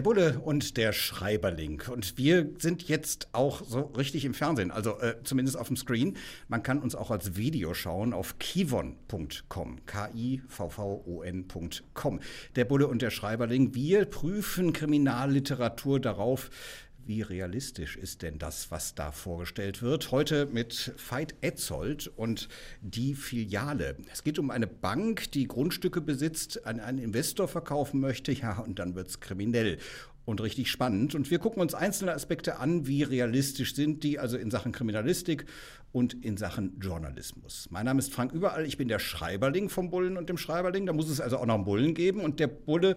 Der Bulle und der Schreiberling. Und wir sind jetzt auch so richtig im Fernsehen, also äh, zumindest auf dem Screen. Man kann uns auch als Video schauen auf kivon.com. K-I-V-V-O-N.com. Der Bulle und der Schreiberling. Wir prüfen Kriminalliteratur darauf, wie realistisch ist denn das, was da vorgestellt wird? Heute mit Veit Etzold und die Filiale. Es geht um eine Bank, die Grundstücke besitzt, an einen Investor verkaufen möchte, ja, und dann wird es kriminell und richtig spannend. Und wir gucken uns einzelne Aspekte an, wie realistisch sind die, also in Sachen Kriminalistik und in Sachen Journalismus. Mein Name ist Frank Überall, ich bin der Schreiberling vom Bullen und dem Schreiberling. Da muss es also auch noch einen Bullen geben. Und der Bulle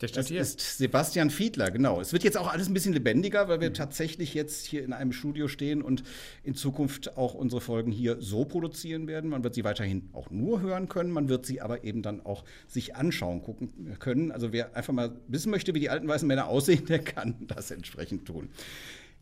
der das ist Sebastian Fiedler, genau. Es wird jetzt auch alles ein bisschen lebendiger, weil wir mhm. tatsächlich jetzt hier in einem Studio stehen und in Zukunft auch unsere Folgen hier so produzieren werden. Man wird sie weiterhin auch nur hören können, man wird sie aber eben dann auch sich anschauen gucken können. Also wer einfach mal wissen möchte, wie die alten weißen Männer aussehen, der kann das entsprechend tun.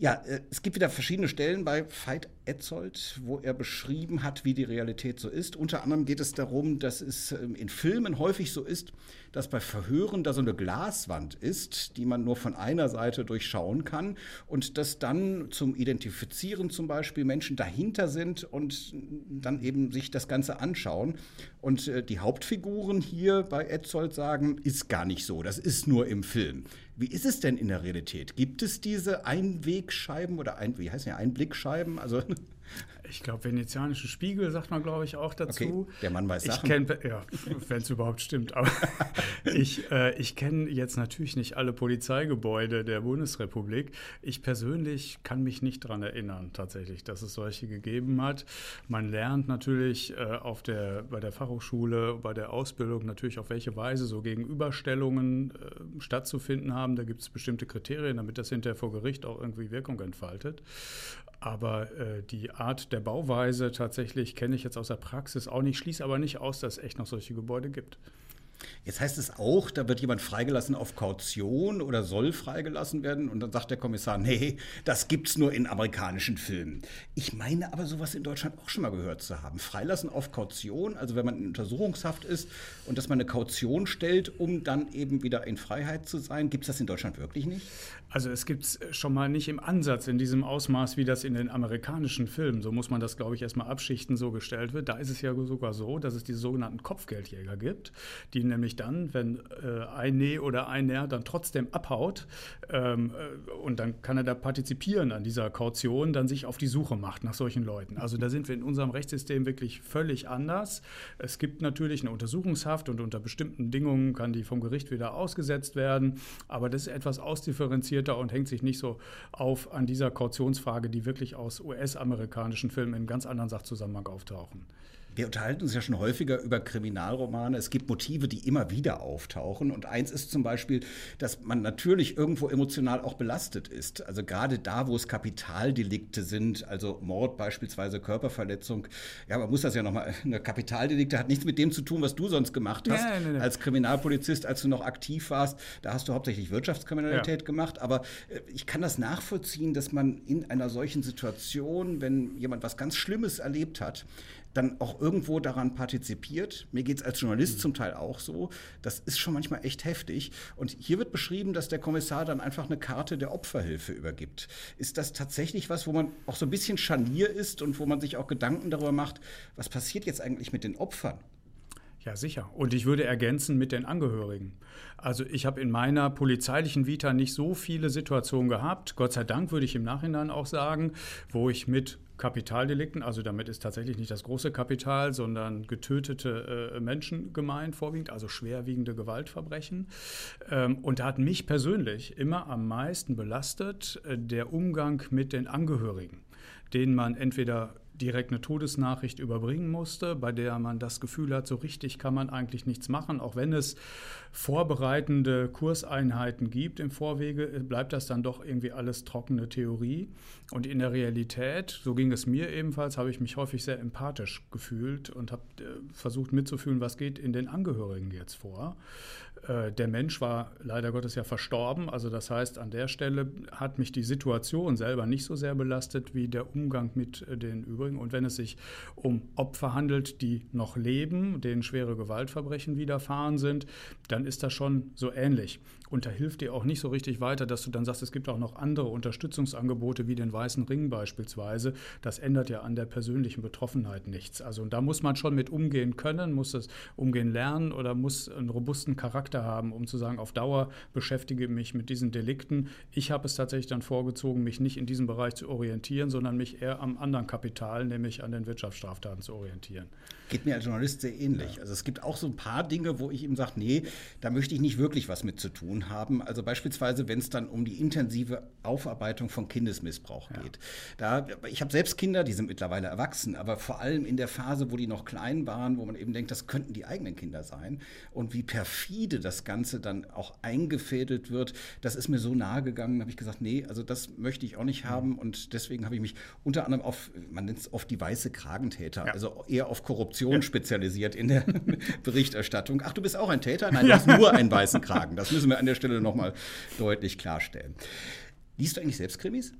Ja, äh, es gibt wieder verschiedene Stellen bei Veit Etzold, wo er beschrieben hat, wie die Realität so ist. Unter anderem geht es darum, dass es ähm, in Filmen häufig so ist, dass bei Verhören da so eine Glaswand ist, die man nur von einer Seite durchschauen kann und dass dann zum Identifizieren zum Beispiel Menschen dahinter sind und dann eben sich das Ganze anschauen. Und äh, die Hauptfiguren hier bei Etzold sagen, ist gar nicht so, das ist nur im Film. Wie ist es denn in der Realität? Gibt es diese Einwegscheiben oder ein, wie heißt ja Einblickscheiben? Also ich glaube, venezianische Spiegel sagt man, glaube ich, auch dazu. Okay, der Mann weiß Sachen. Ich kenn, ja, wenn es überhaupt stimmt. Aber ich, äh, ich kenne jetzt natürlich nicht alle Polizeigebäude der Bundesrepublik. Ich persönlich kann mich nicht daran erinnern, tatsächlich, dass es solche gegeben hat. Man lernt natürlich äh, auf der, bei der Fachhochschule, bei der Ausbildung natürlich, auf welche Weise so Gegenüberstellungen äh, stattzufinden haben. Da gibt es bestimmte Kriterien, damit das hinterher vor Gericht auch irgendwie Wirkung entfaltet. Aber äh, die Art der Bauweise tatsächlich kenne ich jetzt aus der Praxis auch nicht, schließe aber nicht aus, dass es echt noch solche Gebäude gibt. Jetzt heißt es auch, da wird jemand freigelassen auf Kaution oder soll freigelassen werden. Und dann sagt der Kommissar, nee, das gibt's nur in amerikanischen Filmen. Ich meine aber sowas in Deutschland auch schon mal gehört zu haben. Freilassen auf Kaution, also wenn man in Untersuchungshaft ist und dass man eine Kaution stellt, um dann eben wieder in Freiheit zu sein. Gibt es das in Deutschland wirklich nicht? Also es gibt es schon mal nicht im Ansatz in diesem Ausmaß, wie das in den amerikanischen Filmen, so muss man das, glaube ich, erstmal abschichten, so gestellt wird. Da ist es ja sogar so, dass es diese sogenannten Kopfgeldjäger gibt, die nämlich dann, wenn äh, ein Nee oder ein Ner dann trotzdem abhaut ähm, äh, und dann kann er da partizipieren an dieser Kaution, dann sich auf die Suche macht nach solchen Leuten. Also da sind wir in unserem Rechtssystem wirklich völlig anders. Es gibt natürlich eine Untersuchungshaft und unter bestimmten Bedingungen kann die vom Gericht wieder ausgesetzt werden, aber das ist etwas ausdifferenzierter und hängt sich nicht so auf an dieser Kautionsfrage, die wirklich aus US-amerikanischen Filmen in ganz anderen Sachzusammenhang auftauchen. Wir unterhalten uns ja schon häufiger über Kriminalromane. Es gibt Motive, die immer wieder auftauchen. Und eins ist zum Beispiel, dass man natürlich irgendwo emotional auch belastet ist. Also gerade da, wo es Kapitaldelikte sind, also Mord beispielsweise, Körperverletzung. Ja, man muss das ja nochmal, eine Kapitaldelikte hat nichts mit dem zu tun, was du sonst gemacht hast. Ja, nein, nein. Als Kriminalpolizist, als du noch aktiv warst, da hast du hauptsächlich Wirtschaftskriminalität ja. gemacht. Aber äh, ich kann das nachvollziehen, dass man in einer solchen Situation, wenn jemand was ganz Schlimmes erlebt hat, dann auch irgendwo daran partizipiert. Mir geht es als Journalist mhm. zum Teil auch so. Das ist schon manchmal echt heftig. Und hier wird beschrieben, dass der Kommissar dann einfach eine Karte der Opferhilfe übergibt. Ist das tatsächlich was, wo man auch so ein bisschen Scharnier ist und wo man sich auch Gedanken darüber macht, was passiert jetzt eigentlich mit den Opfern? Ja, sicher. Und ich würde ergänzen mit den Angehörigen. Also ich habe in meiner polizeilichen Vita nicht so viele Situationen gehabt, Gott sei Dank würde ich im Nachhinein auch sagen, wo ich mit Kapitaldelikten, also damit ist tatsächlich nicht das große Kapital, sondern getötete äh, Menschen gemeint, vorwiegend, also schwerwiegende Gewaltverbrechen. Ähm, und da hat mich persönlich immer am meisten belastet äh, der Umgang mit den Angehörigen, denen man entweder direkt eine Todesnachricht überbringen musste, bei der man das Gefühl hat, so richtig kann man eigentlich nichts machen, auch wenn es vorbereitende Kurseinheiten gibt im Vorwege, bleibt das dann doch irgendwie alles trockene Theorie. Und in der Realität, so ging es mir ebenfalls, habe ich mich häufig sehr empathisch gefühlt und habe äh, versucht mitzufühlen, was geht in den Angehörigen jetzt vor. Äh, der Mensch war leider Gottes ja verstorben. Also das heißt, an der Stelle hat mich die Situation selber nicht so sehr belastet wie der Umgang mit äh, den übrigen. Und wenn es sich um Opfer handelt, die noch leben, denen schwere Gewaltverbrechen widerfahren sind, dann ist das schon so ähnlich. Und da hilft dir auch nicht so richtig weiter, dass du dann sagst, es gibt auch noch andere Unterstützungsangebote wie den Weißen Ring beispielsweise. Das ändert ja an der persönlichen Betroffenheit nichts. Also da muss man schon mit umgehen können, muss es umgehen lernen oder muss einen robusten Charakter haben, um zu sagen, auf Dauer beschäftige mich mit diesen Delikten. Ich habe es tatsächlich dann vorgezogen, mich nicht in diesem Bereich zu orientieren, sondern mich eher am anderen Kapital, nämlich an den Wirtschaftsstraftaten zu orientieren. Geht mir als Journalist sehr ähnlich. Ja. Also es gibt auch so ein paar Dinge, wo ich eben sage, nee, da möchte ich nicht wirklich was mit zu tun haben. Also beispielsweise, wenn es dann um die intensive Aufarbeitung von Kindesmissbrauch ja. geht. Da, ich habe selbst Kinder, die sind mittlerweile erwachsen, aber vor allem in der Phase, wo die noch klein waren, wo man eben denkt, das könnten die eigenen Kinder sein. Und wie perfide das Ganze dann auch eingefädelt wird, das ist mir so nahe gegangen, habe ich gesagt, nee, also das möchte ich auch nicht haben. Und deswegen habe ich mich unter anderem auf, man nennt es oft die weiße Kragentäter, ja. also eher auf Korruption Korruption ja. spezialisiert in der Berichterstattung. Ach, du bist auch ein Täter? Nein, du hast nur einen weißen Kragen. Das müssen wir an der Stelle nochmal deutlich klarstellen. Liest du eigentlich selbst Krimis?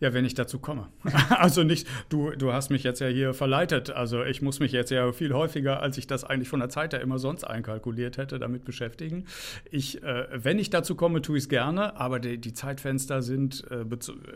Ja, wenn ich dazu komme. also nicht, du, du hast mich jetzt ja hier verleitet. Also ich muss mich jetzt ja viel häufiger, als ich das eigentlich von der Zeit her immer sonst einkalkuliert hätte, damit beschäftigen. Ich, äh, wenn ich dazu komme, tue ich es gerne, aber die, die Zeitfenster sind äh,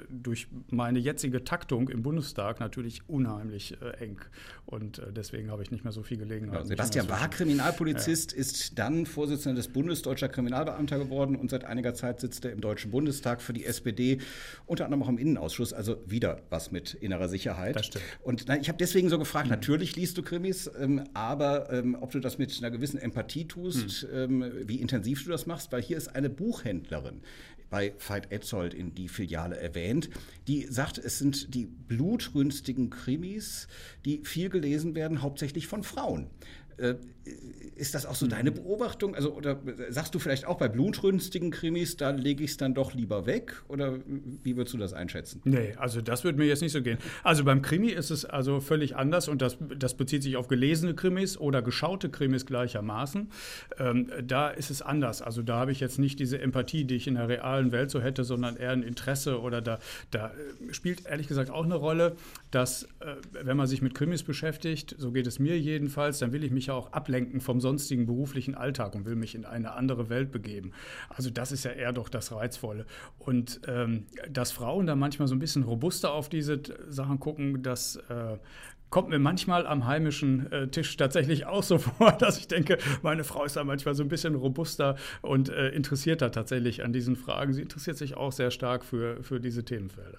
durch meine jetzige Taktung im Bundestag natürlich unheimlich äh, eng. Und äh, deswegen habe ich nicht mehr so viel Gelegenheit. Ja, Sebastian war Kriminalpolizist, ja. ist dann Vorsitzender des Bundes deutscher Kriminalbeamter geworden und seit einiger Zeit sitzt er im Deutschen Bundestag für die SPD, unter anderem auch im Innenausschuss. Ausschuss, also wieder was mit innerer Sicherheit. Das stimmt. Und na, ich habe deswegen so gefragt, mhm. natürlich liest du Krimis, ähm, aber ähm, ob du das mit einer gewissen Empathie tust, mhm. ähm, wie intensiv du das machst, weil hier ist eine Buchhändlerin bei Veit Etzold in die Filiale erwähnt, die sagt, es sind die blutrünstigen Krimis, die viel gelesen werden, hauptsächlich von Frauen. Äh, ist das auch so deine Beobachtung? Also, oder sagst du vielleicht auch bei blutrünstigen Krimis, da lege ich es dann doch lieber weg? Oder wie würdest du das einschätzen? Nee, also das würde mir jetzt nicht so gehen. Also beim Krimi ist es also völlig anders und das, das bezieht sich auf gelesene Krimis oder geschaute Krimis gleichermaßen. Ähm, da ist es anders. Also da habe ich jetzt nicht diese Empathie, die ich in der realen Welt so hätte, sondern eher ein Interesse oder da, da äh, spielt ehrlich gesagt auch eine Rolle, dass äh, wenn man sich mit Krimis beschäftigt, so geht es mir jedenfalls, dann will ich mich ja auch ablenken vom sonstigen beruflichen Alltag und will mich in eine andere Welt begeben. Also das ist ja eher doch das Reizvolle. Und ähm, dass Frauen da manchmal so ein bisschen robuster auf diese Sachen gucken, das äh, kommt mir manchmal am heimischen äh, Tisch tatsächlich auch so vor, dass ich denke, meine Frau ist da manchmal so ein bisschen robuster und äh, interessierter tatsächlich an diesen Fragen. Sie interessiert sich auch sehr stark für, für diese Themenfelder.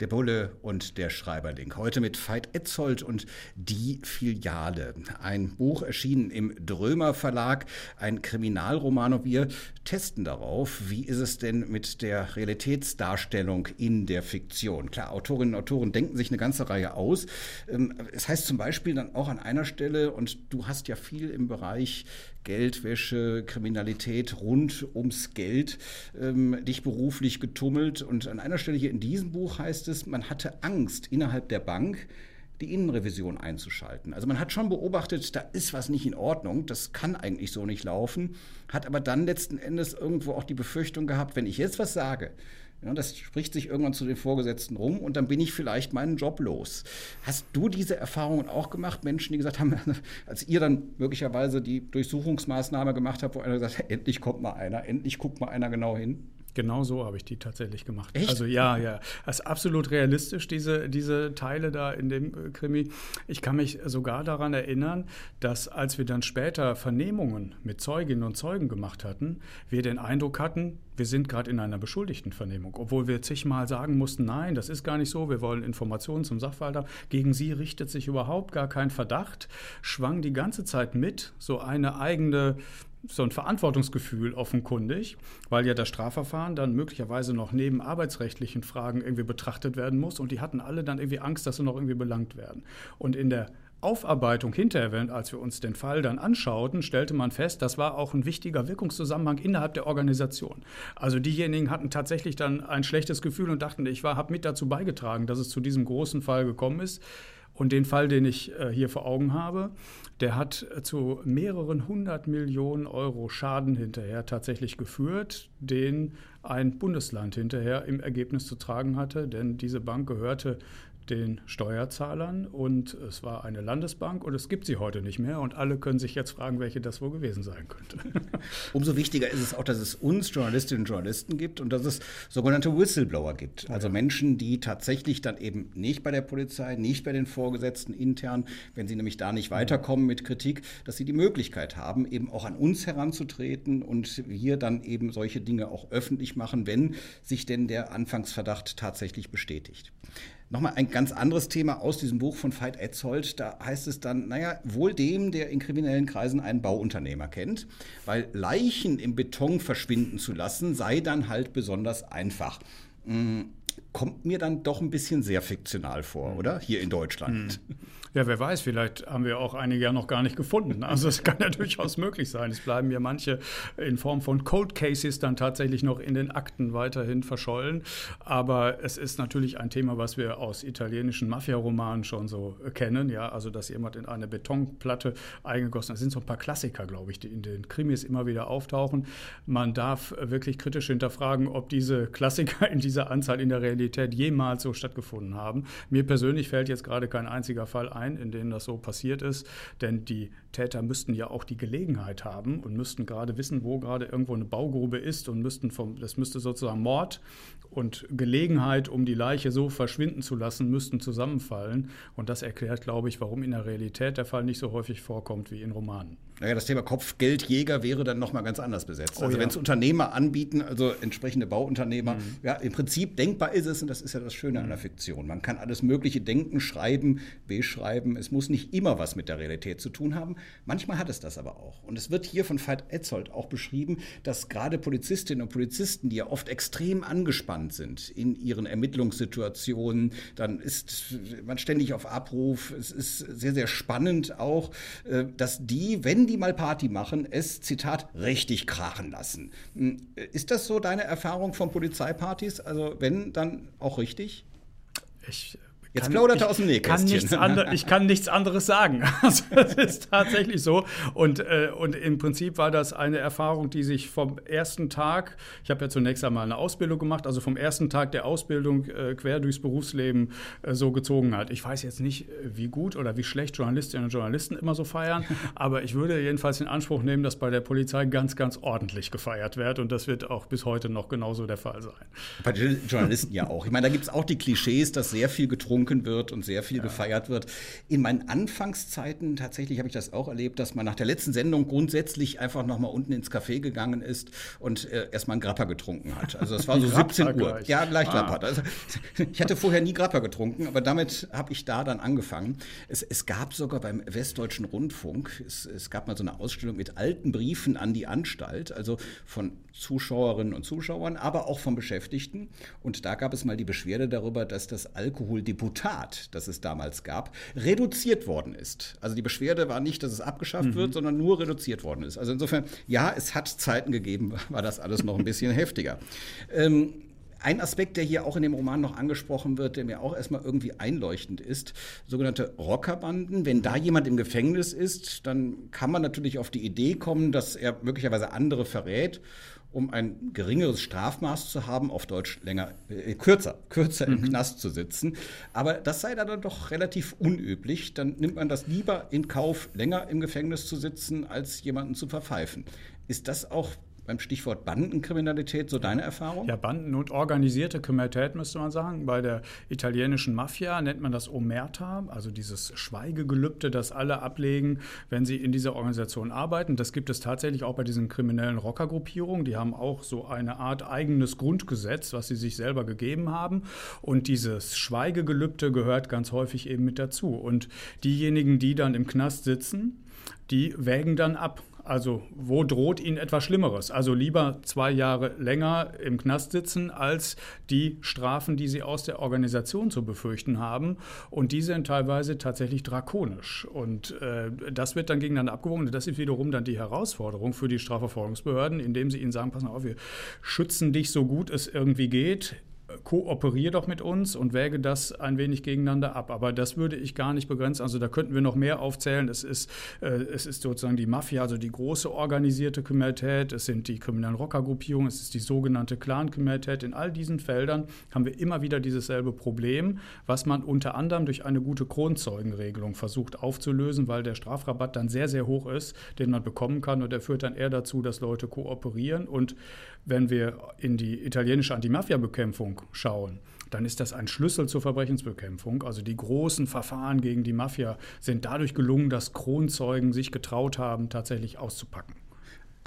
Der Bulle und der Schreiberling. Heute mit Veit Etzold und Die Filiale. Ein Buch erschienen im Drömer Verlag, ein Kriminalroman. Und wir testen darauf, wie ist es denn mit der Realitätsdarstellung in der Fiktion. Klar, Autorinnen und Autoren denken sich eine ganze Reihe aus. Ähm, es heißt zum Beispiel dann auch an einer Stelle, und du hast ja viel im Bereich Geldwäsche, Kriminalität rund ums Geld ähm, dich beruflich getummelt. Und an einer Stelle hier in diesem Buch heißt es, man hatte Angst innerhalb der Bank, die Innenrevision einzuschalten. Also man hat schon beobachtet, da ist was nicht in Ordnung, das kann eigentlich so nicht laufen, hat aber dann letzten Endes irgendwo auch die Befürchtung gehabt, wenn ich jetzt was sage, ja, das spricht sich irgendwann zu den Vorgesetzten rum und dann bin ich vielleicht meinen Job los. Hast du diese Erfahrungen auch gemacht? Menschen, die gesagt haben, als ihr dann möglicherweise die Durchsuchungsmaßnahme gemacht habt, wo einer gesagt hat, endlich kommt mal einer, endlich guckt mal einer genau hin? Genau so habe ich die tatsächlich gemacht. Echt? Also ja, ja. Das ist absolut realistisch, diese, diese Teile da in dem äh, Krimi. Ich kann mich sogar daran erinnern, dass als wir dann später Vernehmungen mit Zeuginnen und Zeugen gemacht hatten, wir den Eindruck hatten, wir sind gerade in einer Beschuldigtenvernehmung. Obwohl wir zigmal sagen mussten, nein, das ist gar nicht so, wir wollen Informationen zum Sachverhalt haben. Gegen sie richtet sich überhaupt gar kein Verdacht, schwang die ganze Zeit mit so eine eigene so ein Verantwortungsgefühl offenkundig, weil ja das Strafverfahren dann möglicherweise noch neben arbeitsrechtlichen Fragen irgendwie betrachtet werden muss und die hatten alle dann irgendwie Angst, dass sie noch irgendwie belangt werden. Und in der Aufarbeitung hinterher, als wir uns den Fall dann anschauten, stellte man fest, das war auch ein wichtiger Wirkungszusammenhang innerhalb der Organisation. Also diejenigen hatten tatsächlich dann ein schlechtes Gefühl und dachten, ich habe mit dazu beigetragen, dass es zu diesem großen Fall gekommen ist. Und den Fall, den ich äh, hier vor Augen habe, der hat äh, zu mehreren hundert Millionen Euro Schaden hinterher tatsächlich geführt, den ein Bundesland hinterher im Ergebnis zu tragen hatte, denn diese Bank gehörte den Steuerzahlern und es war eine Landesbank und es gibt sie heute nicht mehr und alle können sich jetzt fragen, welche das wohl gewesen sein könnte. Umso wichtiger ist es auch, dass es uns Journalistinnen und Journalisten gibt und dass es sogenannte Whistleblower gibt. Also ja. Menschen, die tatsächlich dann eben nicht bei der Polizei, nicht bei den Vorgesetzten intern, wenn sie nämlich da nicht weiterkommen mit Kritik, dass sie die Möglichkeit haben, eben auch an uns heranzutreten und hier dann eben solche Dinge auch öffentlich machen, wenn sich denn der Anfangsverdacht tatsächlich bestätigt. Nochmal ein ganz anderes Thema aus diesem Buch von Veit Etzold. Da heißt es dann, naja, wohl dem, der in kriminellen Kreisen einen Bauunternehmer kennt, weil Leichen im Beton verschwinden zu lassen, sei dann halt besonders einfach. Hm, kommt mir dann doch ein bisschen sehr fiktional vor, oder? Hier in Deutschland. Hm. Ja, wer weiß, vielleicht haben wir auch einige ja noch gar nicht gefunden. Also es kann ja durchaus möglich sein. Es bleiben ja manche in Form von Cold Cases dann tatsächlich noch in den Akten weiterhin verschollen. Aber es ist natürlich ein Thema, was wir aus italienischen Mafia-Romanen schon so kennen. Ja, also dass jemand in eine Betonplatte eingegossen. Das sind so ein paar Klassiker, glaube ich, die in den Krimis immer wieder auftauchen. Man darf wirklich kritisch hinterfragen, ob diese Klassiker in dieser Anzahl in der Realität jemals so stattgefunden haben. Mir persönlich fällt jetzt gerade kein einziger Fall ein ein, in denen das so passiert ist. Denn die Täter müssten ja auch die Gelegenheit haben und müssten gerade wissen, wo gerade irgendwo eine Baugrube ist und müssten vom, das müsste sozusagen Mord und Gelegenheit, um die Leiche so verschwinden zu lassen, müssten zusammenfallen. Und das erklärt, glaube ich, warum in der Realität der Fall nicht so häufig vorkommt wie in Romanen. Naja, das Thema Kopfgeldjäger wäre dann nochmal ganz anders besetzt. Oh, also ja. wenn es Unternehmer anbieten, also entsprechende Bauunternehmer, Mhm. ja, im Prinzip denkbar ist es, und das ist ja das Schöne an der Fiktion. Man kann alles Mögliche denken, schreiben, beschreiben. Es muss nicht immer was mit der Realität zu tun haben. Manchmal hat es das aber auch. Und es wird hier von Veit Etzold auch beschrieben, dass gerade Polizistinnen und Polizisten, die ja oft extrem angespannt sind in ihren Ermittlungssituationen, dann ist man ständig auf Abruf. Es ist sehr, sehr spannend auch, äh, dass die, wenn die mal Party machen, es, Zitat, richtig krachen lassen. Hm, Ist das so deine Erfahrung von Polizeipartys? Also wenn, dann auch richtig? Ich Jetzt kann- plaudert er aus dem Kann Nähkästchen. nichts ander, ich kann nichts anderes sagen. Also, das ist tatsächlich so. Und, äh, und im Prinzip war das eine Erfahrung, die sich vom ersten Tag, ich habe ja zunächst einmal eine Ausbildung gemacht, also vom ersten Tag der Ausbildung äh, quer durchs Berufsleben äh, so gezogen hat. Ich weiß jetzt nicht, äh, wie gut oder wie schlecht Journalistinnen und Journalisten immer so feiern, aber ich würde jedenfalls in Anspruch nehmen, dass bei der Polizei ganz, ganz ordentlich gefeiert wird. Und das wird auch bis heute noch genauso der Fall sein. Bei den Journalisten ja auch. Ich meine, da gibt es auch die Klischees, dass sehr viel getrunken wird und sehr viel gefeiert wird. In meinen Anfangszeiten tatsächlich habe ich das auch erlebt, dass man nach der letzten Sendung grundsätzlich einfach noch mal unten ins Café gegangen ist und äh, erstmal einen Grappa getrunken hat. Also es war so Grappa 17 Uhr. gleich. Ja, gleich Ah. Grappa. Also, ich hatte vorher nie Grappa getrunken, aber damit habe ich da dann angefangen. Es, es gab sogar beim Westdeutschen Rundfunk, es, es gab mal so eine Ausstellung mit alten Briefen an die Anstalt, also von Zuschauerinnen und Zuschauern, aber auch von Beschäftigten. Und da gab es mal die Beschwerde darüber, dass das Alkoholdeputat, das es damals gab, reduziert worden ist. Also die Beschwerde war nicht, dass es abgeschafft wird, sondern nur reduziert worden ist. Also insofern, ja, es hat Zeiten gegeben, war das alles noch ein bisschen heftiger. Ähm, ein Aspekt, der hier auch in dem Roman noch angesprochen wird, der mir auch erstmal irgendwie einleuchtend ist, sogenannte Rockerbanden. Wenn da jemand im Gefängnis ist, dann kann man natürlich auf die Idee kommen, dass er möglicherweise andere verrät, um ein geringeres Strafmaß zu haben, auf Deutsch länger, äh, kürzer, kürzer im Knast zu sitzen. Aber das sei dann doch relativ unüblich. Dann nimmt man das lieber in Kauf, länger im Gefängnis zu sitzen, als jemanden zu verpfeifen. Ist das auch beim Stichwort Bandenkriminalität so deine Erfahrung? Ja, Banden und organisierte Kriminalität müsste man sagen. Bei der italienischen Mafia nennt man das Omerta, also dieses Schweigegelübde, das alle ablegen, wenn sie in dieser Organisation arbeiten. Das gibt es tatsächlich auch bei diesen kriminellen Rockergruppierungen. Die haben auch so eine Art eigenes Grundgesetz, was sie sich selber gegeben haben. Und dieses Schweigegelübde gehört ganz häufig eben mit dazu. Und diejenigen, die dann im Knast sitzen, die wägen dann ab. Also wo droht ihnen etwas Schlimmeres? Also lieber zwei Jahre länger im Knast sitzen, als die Strafen, die sie aus der Organisation zu befürchten haben. Und die sind teilweise tatsächlich drakonisch. Und äh, das wird dann gegeneinander abgewogen. Das ist wiederum dann die Herausforderung für die Strafverfolgungsbehörden, indem sie ihnen sagen, pass mal auf, wir schützen dich so gut es irgendwie geht kooperiere doch mit uns und wäge das ein wenig gegeneinander ab. Aber das würde ich gar nicht begrenzen. Also da könnten wir noch mehr aufzählen. Es ist, äh, es ist sozusagen die Mafia, also die große organisierte Kriminalität. Es sind die kriminellen Rockergruppierungen. Es ist die sogenannte Clan-Kriminalität. In all diesen Feldern haben wir immer wieder dieses selbe Problem, was man unter anderem durch eine gute Kronzeugenregelung versucht aufzulösen, weil der Strafrabatt dann sehr, sehr hoch ist, den man bekommen kann. Und der führt dann eher dazu, dass Leute kooperieren. Und wenn wir in die italienische Anti-Mafia-Bekämpfung schauen, dann ist das ein Schlüssel zur Verbrechensbekämpfung. Also die großen Verfahren gegen die Mafia sind dadurch gelungen, dass Kronzeugen sich getraut haben, tatsächlich auszupacken.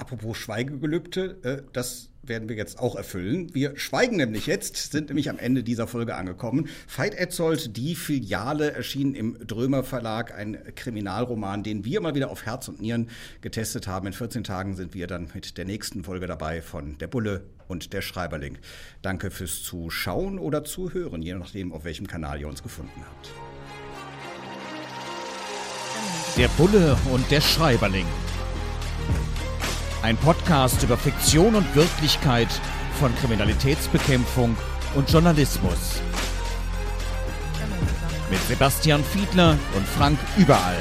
Apropos Schweigegelübde, äh, das werden wir jetzt auch erfüllen. Wir schweigen nämlich jetzt, sind nämlich am Ende dieser Folge angekommen. Veit Etzold, die Filiale, erschien im Drömer Verlag, ein Kriminalroman, den wir mal wieder auf Herz und Nieren getestet haben. In 14 Tagen sind wir dann mit der nächsten Folge dabei von Der Bulle und der Schreiberling. Danke fürs Zuschauen oder Zuhören, je nachdem, auf welchem Kanal ihr uns gefunden habt. Der Bulle und der Schreiberling. Ein Podcast über Fiktion und Wirklichkeit von Kriminalitätsbekämpfung und Journalismus. Mit Sebastian Fiedler und Frank Überall.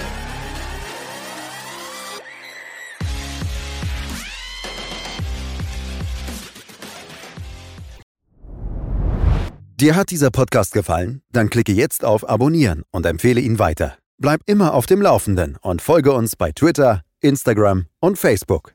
Dir hat dieser Podcast gefallen? Dann klicke jetzt auf Abonnieren und empfehle ihn weiter. Bleib immer auf dem Laufenden und folge uns bei Twitter, Instagram und Facebook.